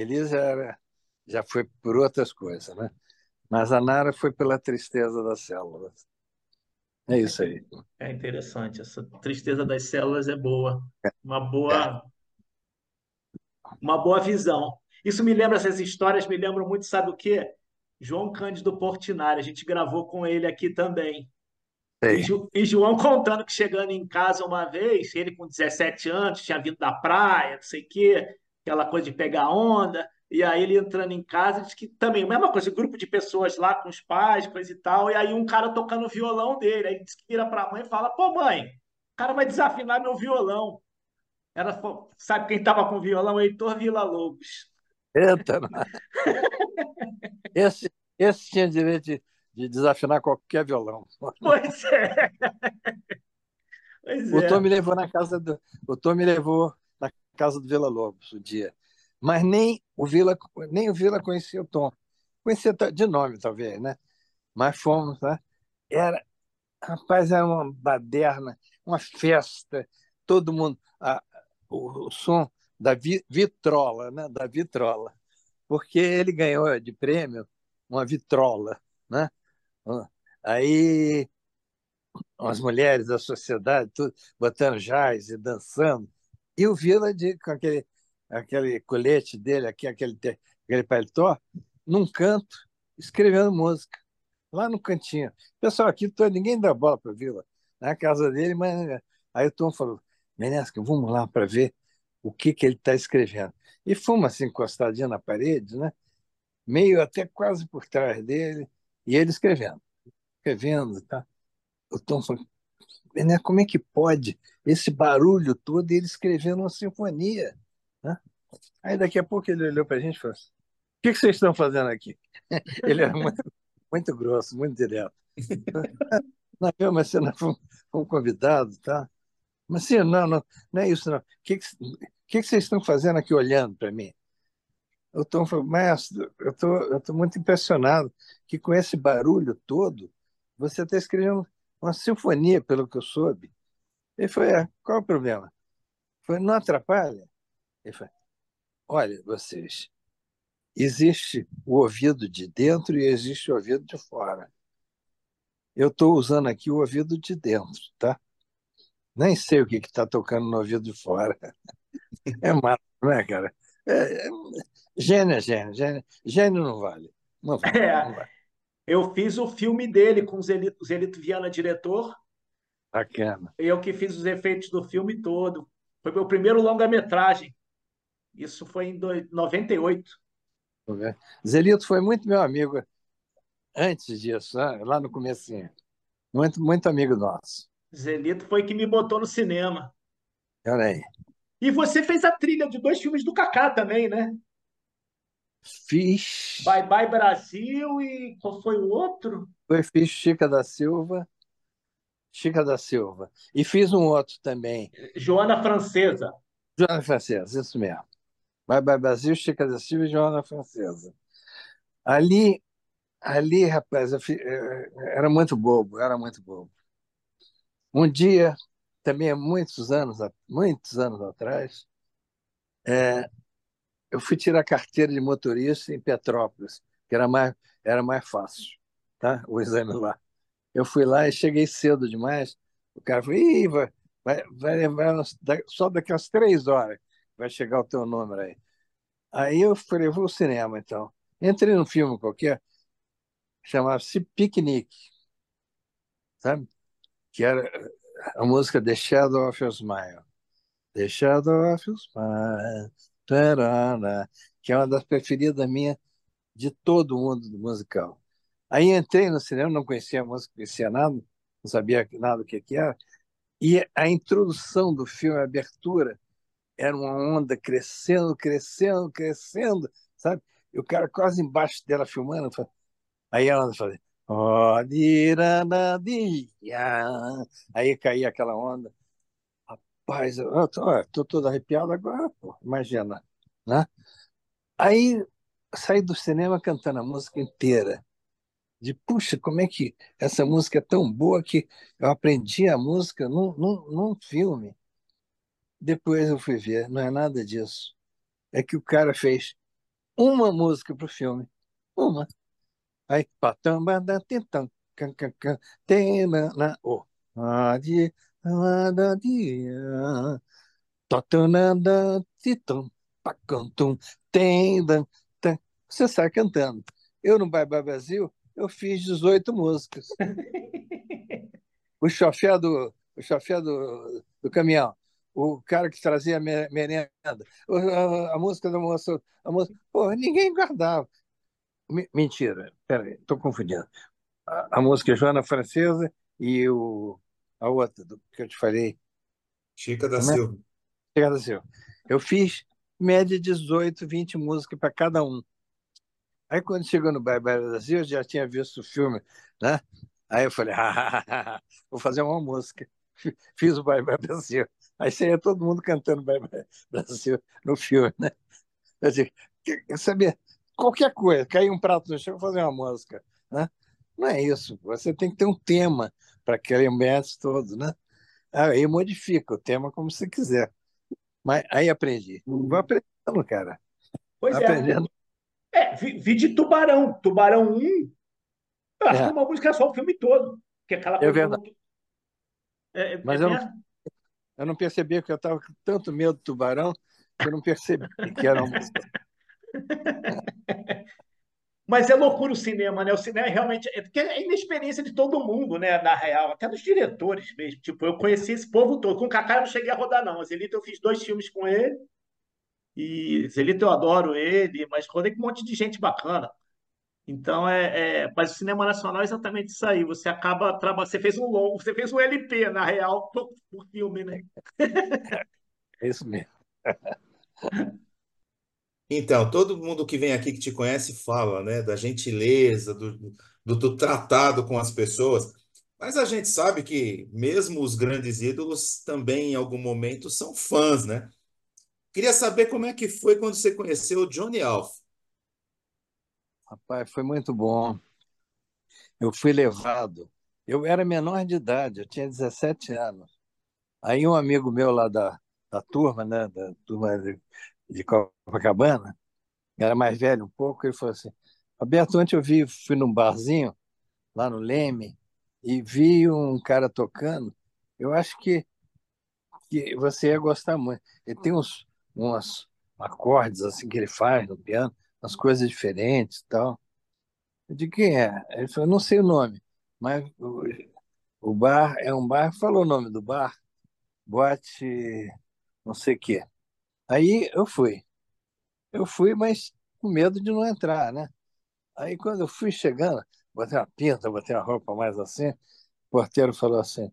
Elisa era, já foi por outras coisas, né? Mas a Nara foi pela tristeza das células. É isso aí. É interessante. Essa tristeza das células é boa. Uma boa, uma boa visão. Isso me lembra, essas histórias me lembram muito, sabe o quê? João Cândido Portinari. A gente gravou com ele aqui também. E, e João contando que chegando em casa uma vez, ele com 17 anos, tinha vindo da praia, não sei o quê, aquela coisa de pegar onda. E aí ele entrando em casa, diz que também, a mesma coisa, grupo de pessoas lá com os pais, coisa e tal, e aí um cara tocando o violão dele, aí diz que vira para a mãe e fala, pô mãe, o cara vai desafinar meu violão. Era, sabe quem estava com o violão? Heitor Villa-Lobos. Eita, esse, esse tinha direito de, de desafinar qualquer violão. Pois é. Pois o é. Tom me levou na casa do, o Tom me levou na casa do Vila Lobos um dia mas nem o Vila nem o Vila conhecia o Tom. Conhecia de nome, talvez, né? Mas fomos, né? Era, rapaz, era uma baderna, uma festa, todo mundo, a, o, o, som da vi, vitrola, né? Da vitrola, porque ele ganhou de prêmio uma vitrola, né? Aí as mulheres da sociedade, tudo, botando jazz e dançando, e o Vila de, com aquele aquele colete dele, aqui, aquele, aquele paletó, num canto, escrevendo música, lá no cantinho. Pessoal, aqui todo, ninguém dá bola para Vila, na casa dele, mas aí o Tom falou: Menesca, vamos lá para ver o que, que ele está escrevendo. E fomos assim, encostadinho na parede, né? meio até quase por trás dele, e ele escrevendo, escrevendo. Tá? O Tom falou: Menesca, como é que pode esse barulho todo ele escrevendo uma sinfonia? Né? Aí daqui a pouco ele olhou para a gente e falou assim, o que, que vocês estão fazendo aqui? Ele era muito, muito grosso, muito direto. Não, mas você não foi um convidado, tá? Mas sim, não, não, não é isso, não. O que, que, que, que vocês estão fazendo aqui olhando para mim? O Tom falou, mestre, eu tô, eu tô muito impressionado que com esse barulho todo, você está escrevendo uma sinfonia, pelo que eu soube. Ele falou, é, qual é o problema? Foi, não atrapalha? Ele falou, olha, vocês, existe o ouvido de dentro e existe o ouvido de fora. Eu estou usando aqui o ouvido de dentro, tá? Nem sei o que está tocando no ouvido de fora. É mato, não é, cara? É, é, gênio é gênio, gênio. Gênio não vale. Não vale, É, não vale. Eu fiz o filme dele com o Zelito, Zelito Viana, diretor, Bacana. eu que fiz os efeitos do filme todo. Foi meu primeiro longa-metragem. Isso foi em 98. Zelito foi muito meu amigo antes disso, né? lá no comecinho. Muito, muito amigo nosso. Zelito foi que me botou no cinema. Olha aí. E você fez a trilha de dois filmes do Kaká também, né? Fiz. Bye Bye Brasil e qual foi o outro? Foi, fiz Chica da Silva. Chica da Silva. E fiz um outro também. Joana Francesa. Joana Francesa, isso mesmo. Bye Bye Brasil, Chica da Silva e Joana Francesa. Ali, ali, rapaz, fi... era muito bobo, era muito bobo. Um dia, também há muitos anos, muitos anos atrás, é, eu fui tirar carteira de motorista em Petrópolis, que era mais, era mais fácil, tá? o exame lá. Eu fui lá e cheguei cedo demais. O cara falou: Ih, vai, vai, vai levar só daqui a três horas vai chegar o teu número aí. Aí eu falei: vou ao cinema então. Entrei num filme qualquer, chamava-se Piquenique, sabe? Que era a música The Shadow of Your Smile. The Shadow of Your Smile. Tarana, que é uma das preferidas minha de todo mundo do musical. Aí entrei no cinema, não conhecia a música, conhecia nada, não sabia nada do que, que era. E a introdução do filme, a abertura, era uma onda crescendo, crescendo, crescendo, sabe? E o cara quase embaixo dela filmando. Aí a onda fazia. Aí caía aquela onda. Rapaz, eu tô, tô todo arrepiado agora, pô, imagina. Né? Aí saí do cinema cantando a música inteira de puxa, como é que essa música é tão boa que eu aprendi a música num, num, num filme. Depois eu fui ver, não é nada disso. É que o cara fez uma música para o filme. Uma. Aí, patamba da tentam, can can can, tena na o. Adi, dia. Titum, pacantum. Você sai cantando. Eu, no Bye Bye Brasil, eu fiz 18 músicas. o chofé do, o chofé do, do caminhão, o cara que trazia merenda, a, música da moça, a moça, pô, ninguém guardava. Mentira, peraí, estou confundindo. A, a, música é Joana Francesa e o, a outra do, que eu te falei. Chica da é? Silva. Chica da Silva. Eu fiz média 18, 20 músicas para cada um. Aí quando chegou no Bye Bye Brasil, eu já tinha visto o filme, né? Aí eu falei, ah, vou fazer uma música. Fiz o Bye Bye Brasil. Aí saía todo mundo cantando Bye Bye Brasil no filme, né? Eu disse, sabia, qualquer coisa, cair um prato no chão, vou fazer uma música, né? Não é isso, você tem que ter um tema para aquele ambiente todo, né? Aí modifica o tema como você quiser. Mas aí aprendi. Vou aprendendo, cara. Pois é. aprendendo. é. É, vi, vi, de Tubarão. Tubarão 1, eu acho é. que é uma música só o filme todo. Que é aquela é verdade. É, é, Mas eu não, eu não percebi que eu estava com tanto medo do tubarão que eu não percebi que era uma música. Mas é loucura o cinema, né? O cinema é realmente. É, porque é inexperiência de todo mundo, né? Na real, até dos diretores mesmo. Tipo, eu conheci esse povo todo. Com o Kaká eu não cheguei a rodar, não. Zelito eu fiz dois filmes com ele. E Zelito eu adoro ele, mas rodei com um monte de gente bacana. Então, é, é, mas o cinema nacional é exatamente isso aí. Você acaba trabalhando. Você fez um longo, você fez um LP, na real, por, por filme, né? É isso mesmo. Então, todo mundo que vem aqui que te conhece fala, né, da gentileza, do, do, do tratado com as pessoas. Mas a gente sabe que mesmo os grandes ídolos também, em algum momento, são fãs, né? Queria saber como é que foi quando você conheceu o Johnny Alf. Rapaz, foi muito bom. Eu fui levado. Eu era menor de idade, eu tinha 17 anos. Aí um amigo meu lá da, da turma, né, da turma de, de Copacabana, era mais velho um pouco, ele falou assim, Roberto, ontem eu vi, fui num barzinho, lá no Leme, e vi um cara tocando, eu acho que, que você ia gostar muito. Ele tem uns, uns acordes assim que ele faz no piano, umas coisas diferentes e tal. Disse, quem é? Ele falou, não sei o nome, mas o, o bar é um bar, falou o nome do bar, boate não sei o quê. Aí eu fui. Eu fui, mas com medo de não entrar, né? Aí quando eu fui chegando, botei uma pinta, botei uma roupa mais assim, o porteiro falou assim,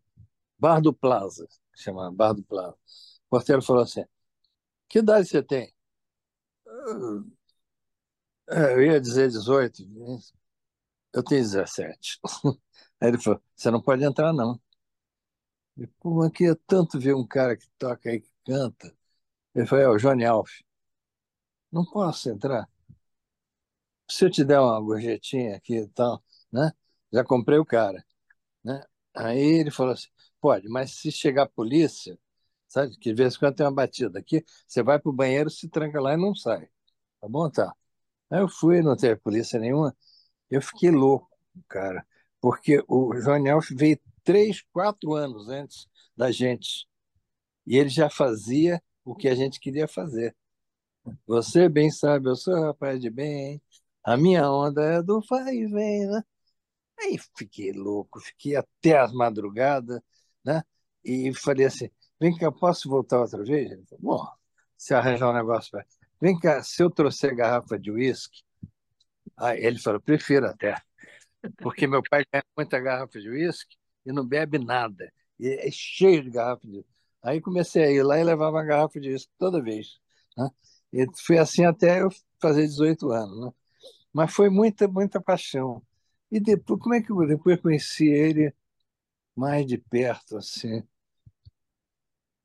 Bar do Plaza, chama Bar do Plaza. O porteiro falou assim, que idade você tem? É, eu ia dizer 18, eu tenho 17. Aí ele falou, você não pode entrar, não. Eu, Pô, aqui é tanto ver um cara que toca aí, que canta. Ele falou, é o Johnny Alf. Não posso entrar. Se eu te der uma gorjetinha aqui e tal, né? Já comprei o cara, né? Aí ele falou assim, pode, mas se chegar a polícia, sabe, que de vez em quando tem uma batida aqui, você vai para o banheiro, se tranca lá e não sai. Tá bom? Tá. Aí eu fui, não teve polícia nenhuma. Eu fiquei louco, cara, porque o Johnny Alf veio três, quatro anos antes da gente. E ele já fazia o que a gente queria fazer. Você bem sabe, eu sou rapaz de bem, a minha onda é do vai e vem, né? Aí fiquei louco, fiquei até as madrugadas, né? E falei assim, vem cá, posso voltar outra vez? Ele falou, bom, se arranjar um negócio para... Vem cá, se eu trouxer garrafa de uísque... Aí ele falou, prefiro até, porque meu pai tem muita garrafa de uísque e não bebe nada. E é cheio de garrafa de Aí comecei a ir lá e levava uma garrafa de uísque toda vez. Né? E foi assim até eu fazer 18 anos. Né? Mas foi muita, muita paixão. E depois, como é que eu depois conheci ele mais de perto, assim?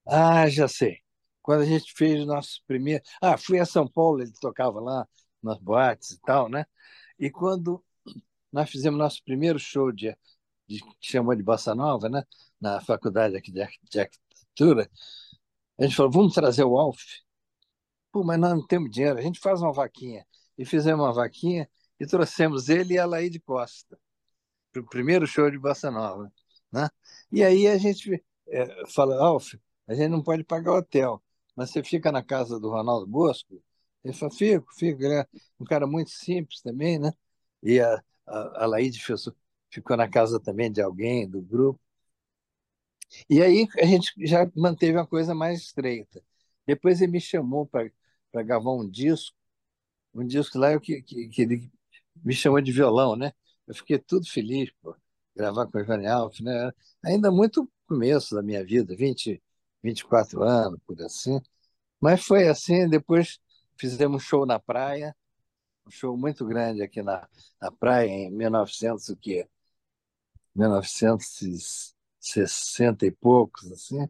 Ah, já sei. Quando a gente fez o nosso primeiro. Ah, fui a São Paulo, ele tocava lá nas boates e tal, né? E quando nós fizemos nosso primeiro show de, de que chamou de Bossa Nova, né? Na faculdade aqui de, de arquitetura, a gente falou, vamos trazer o Alf. Pô, mas nós não temos dinheiro, a gente faz uma vaquinha. e fizemos uma vaquinha e trouxemos ele e a Laíde Costa para o primeiro show de Bossa Nova. Né? E aí a gente é, fala, Alf, a gente não pode pagar hotel, mas você fica na casa do Ronaldo Bosco? Ele falou, fico, fico. Ele é um cara muito simples também, né? E a, a, a ficou na casa também de alguém do grupo. E aí a gente já manteve uma coisa mais estreita. Depois ele me chamou para gravar um disco, um disco lá que, que, que, ele me chamou de violão, né? Eu fiquei tudo feliz por gravar com o Johnny Alf, né? Ainda muito começo da minha vida, 20, 24 anos, por assim. Mas foi assim, depois fizemos um show na praia, um show muito grande aqui na, na praia, em 1900, o quê? 1960 e poucos, assim.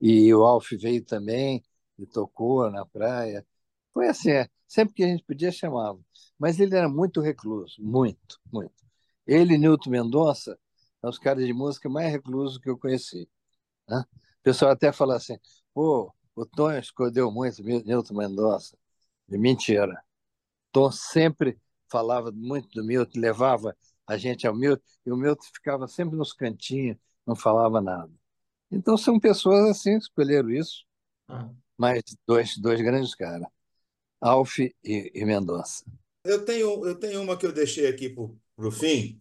E o Alf veio também e tocou na praia. Foi assim, é, sempre que a gente podia chamava. Mas ele era muito recluso, muito, muito. Ele e Nilton Mendonça são os caras de música mais reclusos que eu conheci. Né? O pessoal até fala assim, pô, o Tonho escondeu muito Nilton Mendonça. E mentira. Tom sempre falava muito do Milton, levava a gente ao Milton, e o Milton ficava sempre nos cantinhos, não falava nada. Então são pessoas assim que escolheram isso, ah. mas dois, dois grandes caras, Alf e, e Mendonça. Eu tenho, eu tenho uma que eu deixei aqui para o fim,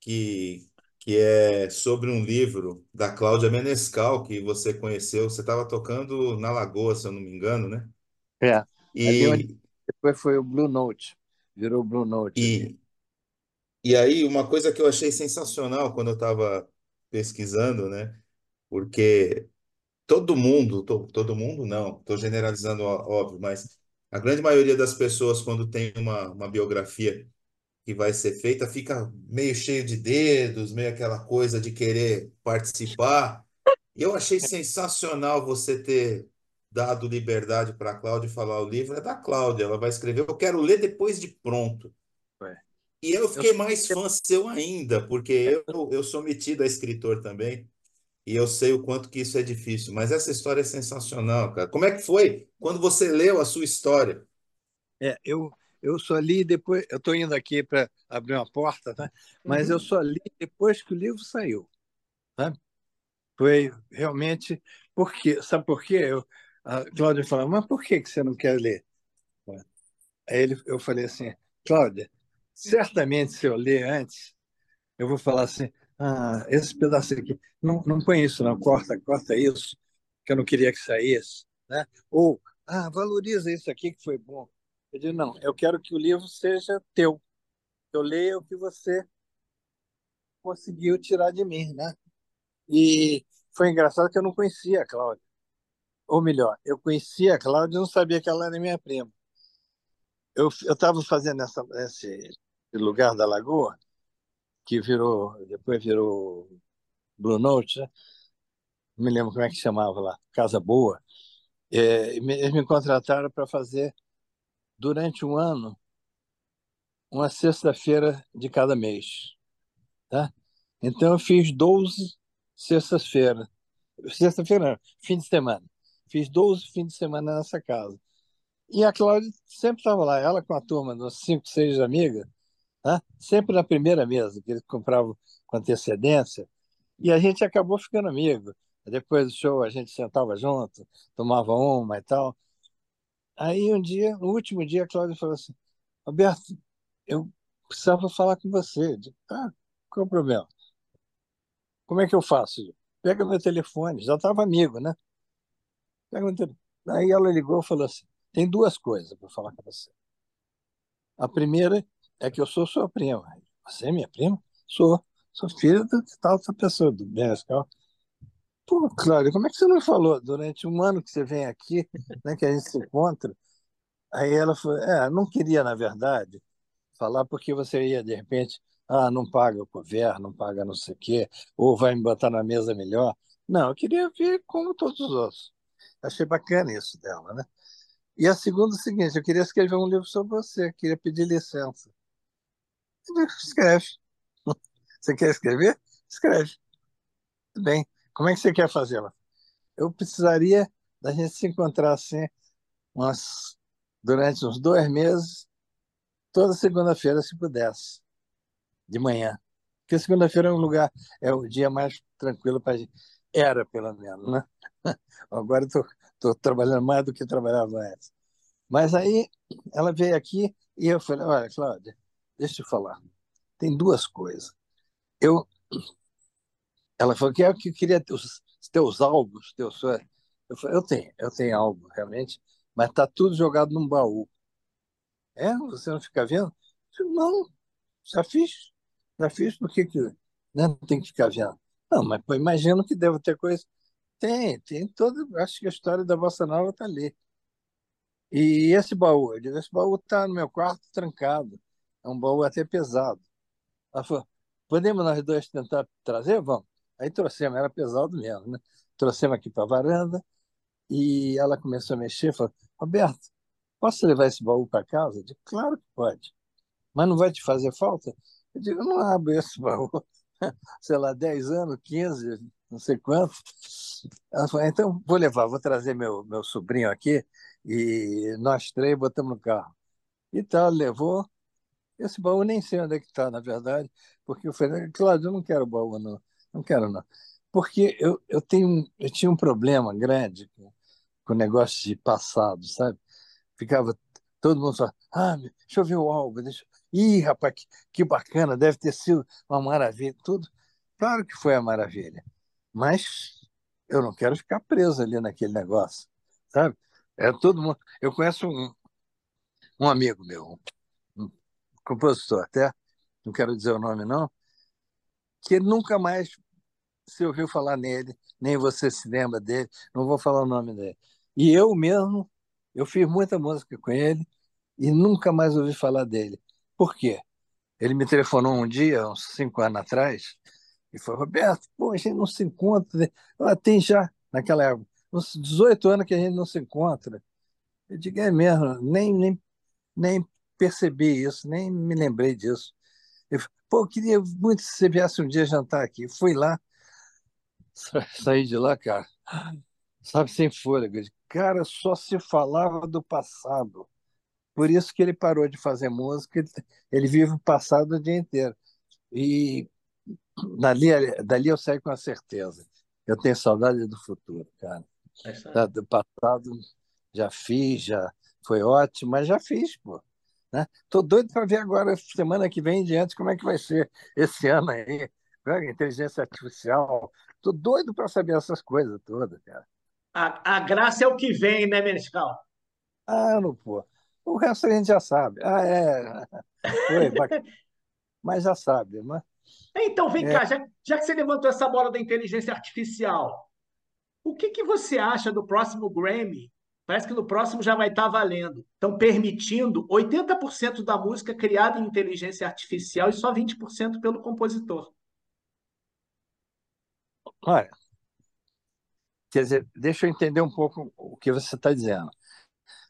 que, que é sobre um livro da Cláudia Menescal, que você conheceu. Você estava tocando na Lagoa, se eu não me engano, né? É. E... Depois foi o Blue Note, virou o Blue Note. E, e aí, uma coisa que eu achei sensacional quando eu estava pesquisando, né? Porque todo mundo, to, todo mundo não, estou generalizando, óbvio, mas a grande maioria das pessoas, quando tem uma, uma biografia que vai ser feita, fica meio cheio de dedos, meio aquela coisa de querer participar. E eu achei sensacional você ter dado liberdade para a Cláudia falar o livro. É da Cláudia, ela vai escrever. Eu quero ler depois de pronto. É. E eu fiquei mais fã seu ainda, porque eu, eu sou metido a escritor também. E eu sei o quanto que isso é difícil, mas essa história é sensacional, cara. Como é que foi quando você leu a sua história? É, eu, eu só li depois. Eu estou indo aqui para abrir uma porta, tá? mas uhum. eu só li depois que o livro saiu. Tá? Foi realmente. Por quê? Sabe por quê? Eu, a Cláudia falou: Mas por que você não quer ler? Aí ele, eu falei assim: Cláudia, certamente se eu ler antes, eu vou falar assim: ah, esse pedaço aqui, não, não isso, não, corta, corta isso, que eu não queria que saísse. Né? Ou, ah, valoriza isso aqui que foi bom. Eu digo, não, eu quero que o livro seja teu. Eu leia o que você conseguiu tirar de mim, né? E foi engraçado que eu não conhecia a Cláudia. Ou melhor, eu conhecia a Cláudia e não sabia que ela era minha prima. Eu estava fazendo essa, esse lugar da Lagoa, que virou, depois virou Blue Note, né? não me lembro como é que chamava lá, Casa Boa. É, eles me contrataram para fazer, durante um ano, uma sexta-feira de cada mês. Tá? Então, eu fiz 12 sextas-feiras. Sexta-feira, fim de semana. Fiz 12 fins de semana nessa casa. E a Cláudia sempre estava lá, ela com a turma, dos cinco, seis amigas, né? sempre na primeira mesa, que eles compravam com antecedência, e a gente acabou ficando amigo. Depois do show, a gente sentava junto, tomava uma e tal. Aí, um dia, no último dia, a Cláudia falou assim: Roberto, eu precisava falar com você. Ah, qual é o problema? Como é que eu faço? Pega meu telefone, já estava amigo, né? Pega meu telefone. Aí ela ligou e falou assim: tem duas coisas para falar com você. A primeira é que eu sou sua prima. Você é minha prima? Sou. Sou filha de tal pessoa, do Benescal. Pô, Cláudia, como é que você não falou durante um ano que você vem aqui, né, que a gente se encontra? Aí ela falou, é, não queria, na verdade, falar porque você ia, de repente, ah, não paga o couvert, não paga não sei o quê, ou vai me botar na mesa melhor. Não, eu queria ver como todos os outros. Achei bacana isso dela, né? E a segunda é o seguinte, eu queria escrever um livro sobre você, queria pedir licença. Escreve. Você quer escrever? Escreve. Bem. Como é que você quer fazê-la? Eu precisaria da gente se encontrar assim umas, durante uns dois meses toda segunda-feira, se pudesse, de manhã. Porque segunda-feira é um lugar, é o dia mais tranquilo para a gente. Era, pelo menos, né? Agora estou trabalhando mais do que trabalhava antes. Mas aí ela veio aqui e eu falei: Olha, Cláudia, deixa eu falar. Tem duas coisas. Eu, ela falou que é que eu queria ter os teus álbuns, teus eu falei, eu tenho, eu tenho álbum, realmente, mas está tudo jogado num baú. É? Você não fica vendo? Falei, não, já fiz. Já fiz, por que, né, não tem que ficar vendo? Não, mas pô, imagino que deve ter coisa. Tem, tem todo. Acho que a história da Bossa Nova está ali. E esse baú? Eu digo, esse baú está no meu quarto trancado. É um baú até pesado. Ela falou, podemos nós dois tentar trazer? Vamos. Aí trouxemos, era pesado mesmo, né? Trouxemos aqui para a varanda e ela começou a mexer, falou, Roberto, posso levar esse baú para casa? Eu digo, claro que pode. Mas não vai te fazer falta? Eu digo, não abro esse baú, sei lá, 10 anos, 15, não sei quanto. Ela falou, então vou levar, vou trazer meu, meu sobrinho aqui e nós três botamos no carro. E tal, levou. Esse baú nem sei onde é que está, na verdade, porque eu falei, Cláudio, eu não quero baú, não. Não quero, não. Porque eu, eu, tenho, eu tinha um problema grande com, com o negócio de passado, sabe? Ficava todo mundo só, ah, deixa eu ver o álbum, deixa... Ih, rapaz, que, que bacana, deve ter sido uma maravilha, tudo. Claro que foi a maravilha, mas eu não quero ficar preso ali naquele negócio, sabe? É todo mundo. Eu conheço um, um amigo meu, compositor até, não quero dizer o nome não, que nunca mais se ouviu falar nele, nem você se lembra dele, não vou falar o nome dele. E eu mesmo, eu fiz muita música com ele e nunca mais ouvi falar dele. Por quê? Ele me telefonou um dia, uns cinco anos atrás, e falou, Roberto, pô, a gente não se encontra. Ah, tem já, naquela época, uns 18 anos que a gente não se encontra. Eu digo, é mesmo, nem, nem, nem percebi isso, nem me lembrei disso. Eu, pô, eu queria muito que você viesse um dia jantar aqui. Fui lá, saí de lá, cara, sabe, sem fôlego. Cara, só se falava do passado. Por isso que ele parou de fazer música, ele, vive o passado o dia inteiro. E dali, dali eu saio com a certeza. Eu tenho saudade do futuro, cara. É do passado já fiz, já foi ótimo, mas já fiz, pô. Né? Tô doido para ver agora, semana que vem em diante, como é que vai ser esse ano aí. Né? Inteligência artificial. Tô doido para saber essas coisas todas, cara. A, a graça é o que vem, né, Menescal? Ah, não, pô. O resto a gente já sabe. Ah, é. Foi, mas já sabe. Mas... Então, vem é. cá, já, já, que você levantou essa bola da inteligência artificial, o que, que você acha do próximo Grammy? Parece que no próximo já vai estar valendo. Estão permitindo 80% da música criada em inteligência artificial e só 20% pelo compositor. Olha, quer dizer, deixa eu entender um pouco o que você está dizendo.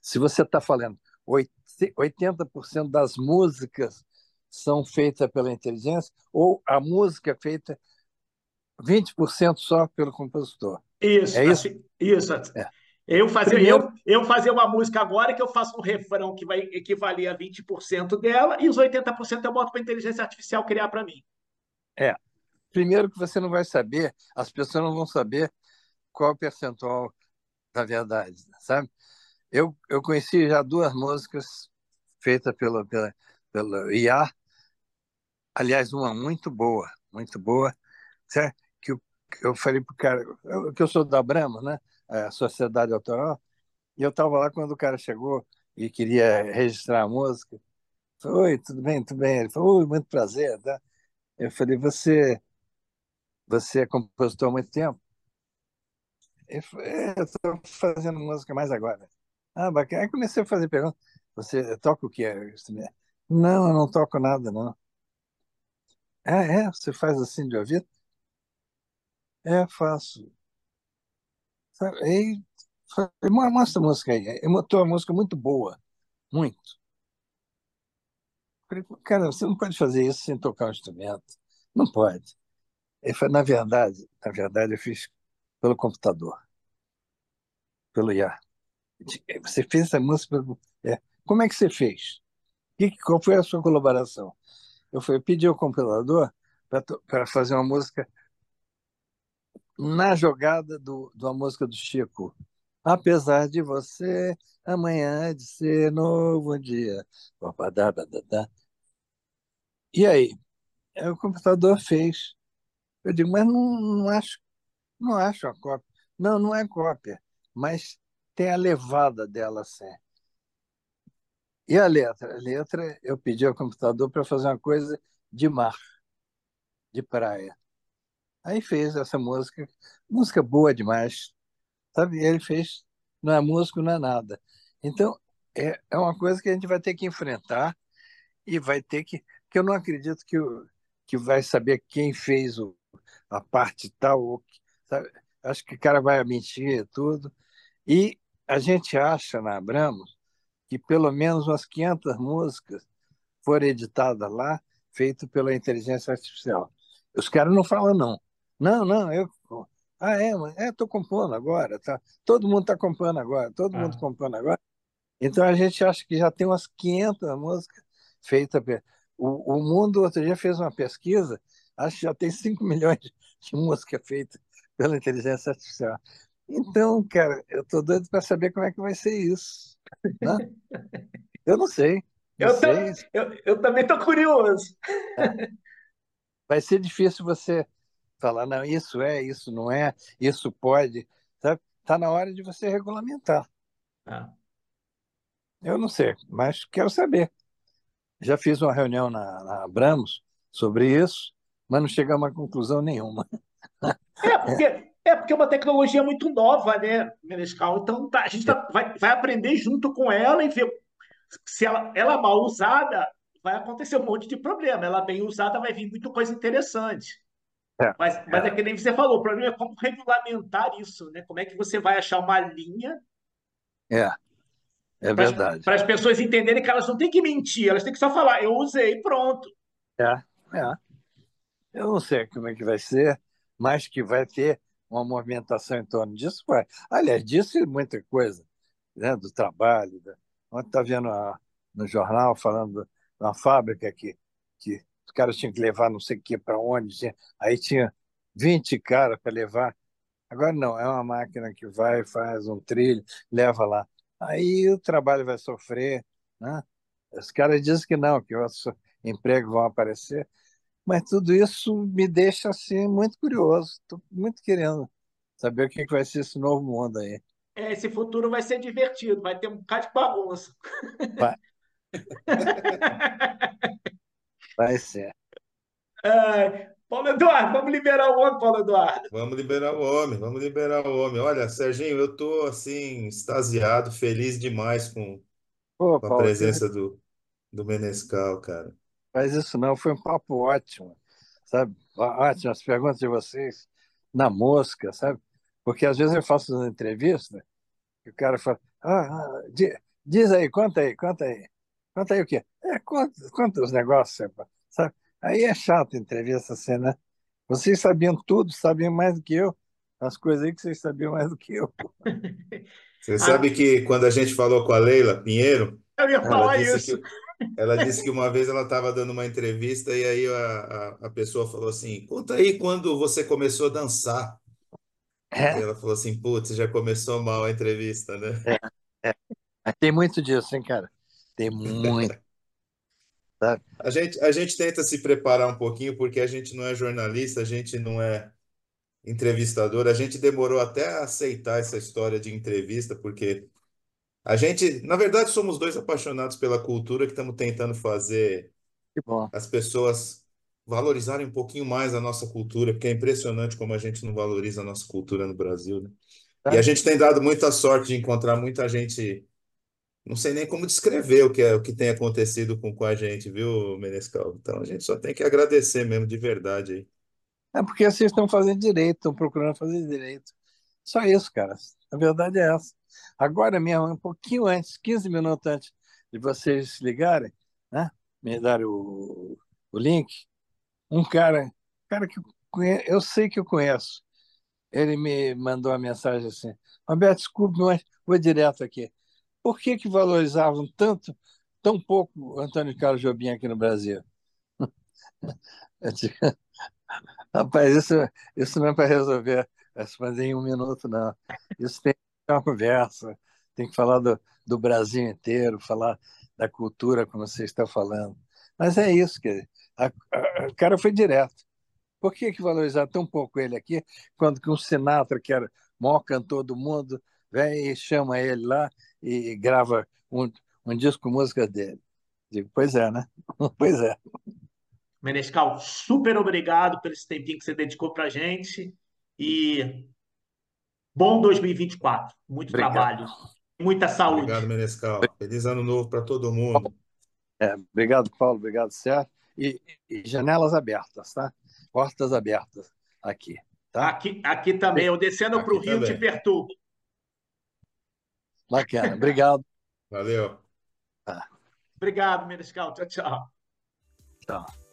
Se você está falando 80% das músicas são feitas pela inteligência ou a música é feita 20% só pelo compositor. Isso, é isso. Assim, isso. É. Eu fazer, Primeiro... eu, eu fazer uma música agora que eu faço um refrão que vai equivaler a 20% dela e os 80% eu boto para a inteligência artificial criar para mim. É. Primeiro que você não vai saber, as pessoas não vão saber qual o percentual da verdade, sabe? Eu, eu conheci já duas músicas feitas pelo, pela, pelo IA, aliás, uma muito boa, muito boa, certo? que eu, eu falei para o cara, eu, que eu sou da Brahma, né? A Sociedade Autoral, e eu estava lá quando o cara chegou e queria registrar a música. Falei, Oi, tudo bem, tudo bem? Ele falou, Oi, muito prazer. Tá? Eu falei, você, você é compositor há muito tempo? Ele falou, é, eu estou fazendo música mais agora. Ah, bacana. Aí comecei a fazer perguntas. Você toca o que? Não, eu não toco nada, não. Ah, é? Você faz assim de ouvido? É, faço. Aí, falei, mostra a música aí. Eu botou uma música muito boa, muito. Falei, cara, você não pode fazer isso sem tocar o instrumento. Não pode. Ele falou, na verdade, na verdade, eu fiz pelo computador, pelo IA. Você fez essa música. É. Como é que você fez? Que, qual foi a sua colaboração? Eu fui pedir ao compilador para fazer uma música na jogada do, uma música do Chico. Apesar de você, amanhã de ser novo dia. E aí? O computador fez. Eu digo, mas não, não acho, não acho a cópia. Não, não é cópia, mas tem a levada dela assim. E a letra? A letra, eu pedi ao computador para fazer uma coisa de mar, de praia. Aí fez essa música, música boa demais, sabe? Ele fez, não é músico, não é nada. Então, é, é uma coisa que a gente vai ter que enfrentar e vai ter que. que eu não acredito que, que vai saber quem fez o, a parte tal, sabe? acho que o cara vai mentir e tudo. E a gente acha na Abramos que pelo menos umas 500 músicas foram editadas lá, feito pela inteligência artificial. Os caras não falam não. Não, não, eu. Ah, é, é, estou compondo agora, tá? Todo mundo está compondo agora, todo ah. mundo compondo agora. Então a gente acha que já tem umas 500 músicas feitas. O, o mundo outro dia fez uma pesquisa, acho que já tem 5 milhões de músicas feitas pela inteligência artificial. Então, cara, eu estou doido para saber como é que vai ser isso. Né? Eu não sei. Não eu, sei. eu, eu, também estou curioso. É. Vai ser difícil você falar, não, isso é, isso não é, isso pode. Está tá na hora de você regulamentar. Ah. Eu não sei, mas quero saber. Já fiz uma reunião na, na Abramos sobre isso, mas não chegamos a conclusão nenhuma. É, porque, é porque é uma tecnologia muito nova, né, Menescal? Então tá, a gente tá, vai, vai aprender junto com ela e ver se ela, ela é mal usada, vai acontecer um monte de problema. Ela bem usada vai vir muita coisa interessante. É, mas, mas é. é que nem você falou, o problema é como regulamentar isso, né? Como é que você vai achar uma linha é, é verdade. Para as pessoas entenderem que elas não têm que mentir, elas têm que só falar, eu usei, pronto. É, é. Eu não sei como é que vai ser, mas que vai ter uma movimentação em torno disso, vai. Aliás, disse muita coisa, né, do trabalho. Da... Ontem está vendo a, no jornal falando de uma fábrica que, que caras tinham que levar não sei o que para onde, tinha, aí tinha 20 caras para levar. Agora não, é uma máquina que vai, faz um trilho, leva lá. Aí o trabalho vai sofrer, né? Os caras dizem que não, que outros empregos vão aparecer, mas tudo isso me deixa assim muito curioso. Estou muito querendo saber o que vai ser esse novo mundo aí. É, esse futuro vai ser divertido, vai ter um bocado de bagunça. Vai, vai ser. Paulo Eduardo, vamos liberar o homem, Paulo Eduardo. Vamos liberar o homem, vamos liberar o homem. Olha, Serginho, eu estou assim, extasiado, feliz demais com, Pô, com a Paulo, presença do, do Menescal, cara. Faz isso não, foi um papo ótimo, sabe? Ótimo, as perguntas de vocês na mosca, sabe? Porque às vezes eu faço uma entrevista e o cara fala, ah, ah diz aí, conta aí, conta aí. Conta aí o quê? É, conta, conta os negócios, sabe? Aí é chato a entrevista assim, né? Vocês sabiam tudo, sabiam mais do que eu. As coisas aí que vocês sabiam mais do que eu. Você sabe que quando a gente falou com a Leila Pinheiro, eu ia falar isso. Que, ela disse que uma vez ela estava dando uma entrevista e aí a, a, a, pessoa falou assim: Conta aí quando você começou a dançar. É. E ela falou assim: Putz, já começou mal a entrevista, né? É, é. Tem muito disso, hein, cara? Tem muito. A gente, a gente tenta se preparar um pouquinho, porque a gente não é jornalista, a gente não é entrevistador. A gente demorou até a aceitar essa história de entrevista, porque a gente, na verdade, somos dois apaixonados pela cultura que estamos tentando fazer as pessoas valorizarem um pouquinho mais a nossa cultura, porque é impressionante como a gente não valoriza a nossa cultura no Brasil, né? E a gente tem dado muita sorte de encontrar muita gente não sei nem como descrever o que, é, o que tem acontecido com, com a gente, viu, Menescal? Então a gente só tem que agradecer mesmo, de verdade. Aí. É porque vocês estão fazendo direito, estão procurando fazer direito. Só isso, cara. A verdade é essa. Agora mesmo, um pouquinho antes, 15 minutos antes de vocês ligarem, né? Me darem o, o link, um cara, cara que eu sei que eu conheço, ele me mandou uma mensagem assim: Roberto, desculpe, mas vou direto aqui por que, que valorizavam tanto tão pouco Antônio Carlos Jobim aqui no Brasil. Rapaz, isso, isso não é para resolver, fazer em um minuto, não. Isso tem uma conversa, tem que falar do, do Brasil inteiro, falar da cultura, como você está falando. Mas é isso, que o cara foi direto. Por que, que valorizar tão pouco ele aqui, quando que um Sinatra, que era o maior cantor do mundo, vem e chama ele lá e grava um, um disco com música dele? Digo, pois é, né? pois é. Menescal, super obrigado pelo esse tempinho que você dedicou para a gente e bom 2024. Muito obrigado. trabalho, muita saúde. Obrigado, Menescal. Feliz ano novo para todo mundo. É, obrigado, Paulo. Obrigado, Sérgio. E, e, janelas abertas, tá? Portas abertas aqui. Tá? Aqui, aqui também. Eu descendo para o Rio também. te perturbo. Bacana. Obrigado. Valeu. Tá. Obrigado, Menescal. Tchau, tchau. Tchau.